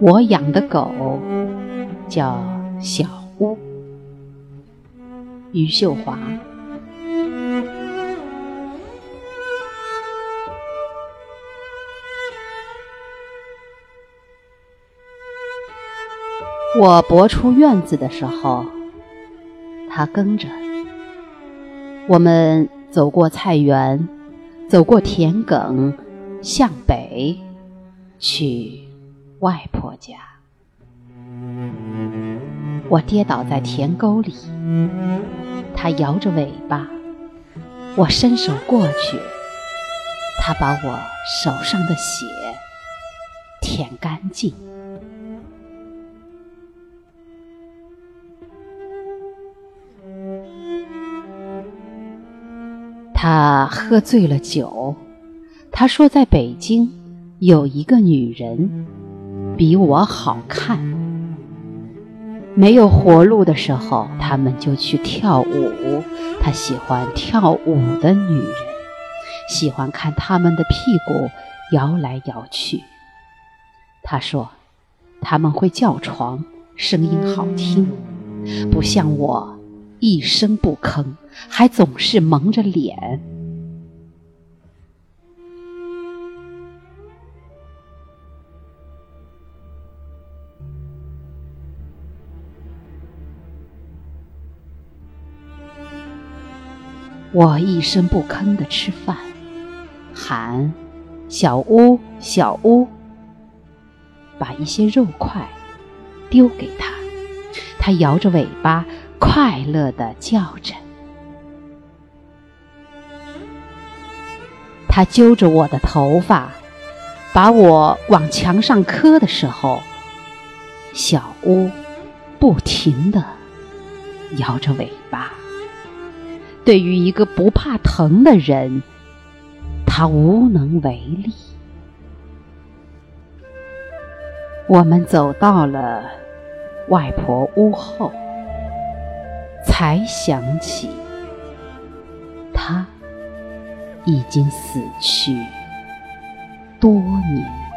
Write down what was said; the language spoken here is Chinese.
我养的狗叫小屋。余秀华。我拨出院子的时候，它跟着。我们走过菜园，走过田埂，向北去。外婆家，我跌倒在田沟里，它摇着尾巴，我伸手过去，它把我手上的血舔干净。他喝醉了酒，他说在北京有一个女人。比我好看。没有活路的时候，他们就去跳舞。他喜欢跳舞的女人，喜欢看他们的屁股摇来摇去。他说，他们会叫床，声音好听，不像我一声不吭，还总是蒙着脸。我一声不吭地吃饭，喊“小屋，小屋”，把一些肉块丢给他，他摇着尾巴，快乐地叫着。他揪着我的头发，把我往墙上磕的时候，小屋不停地摇着尾巴。对于一个不怕疼的人，他无能为力。我们走到了外婆屋后，才想起他已经死去多年。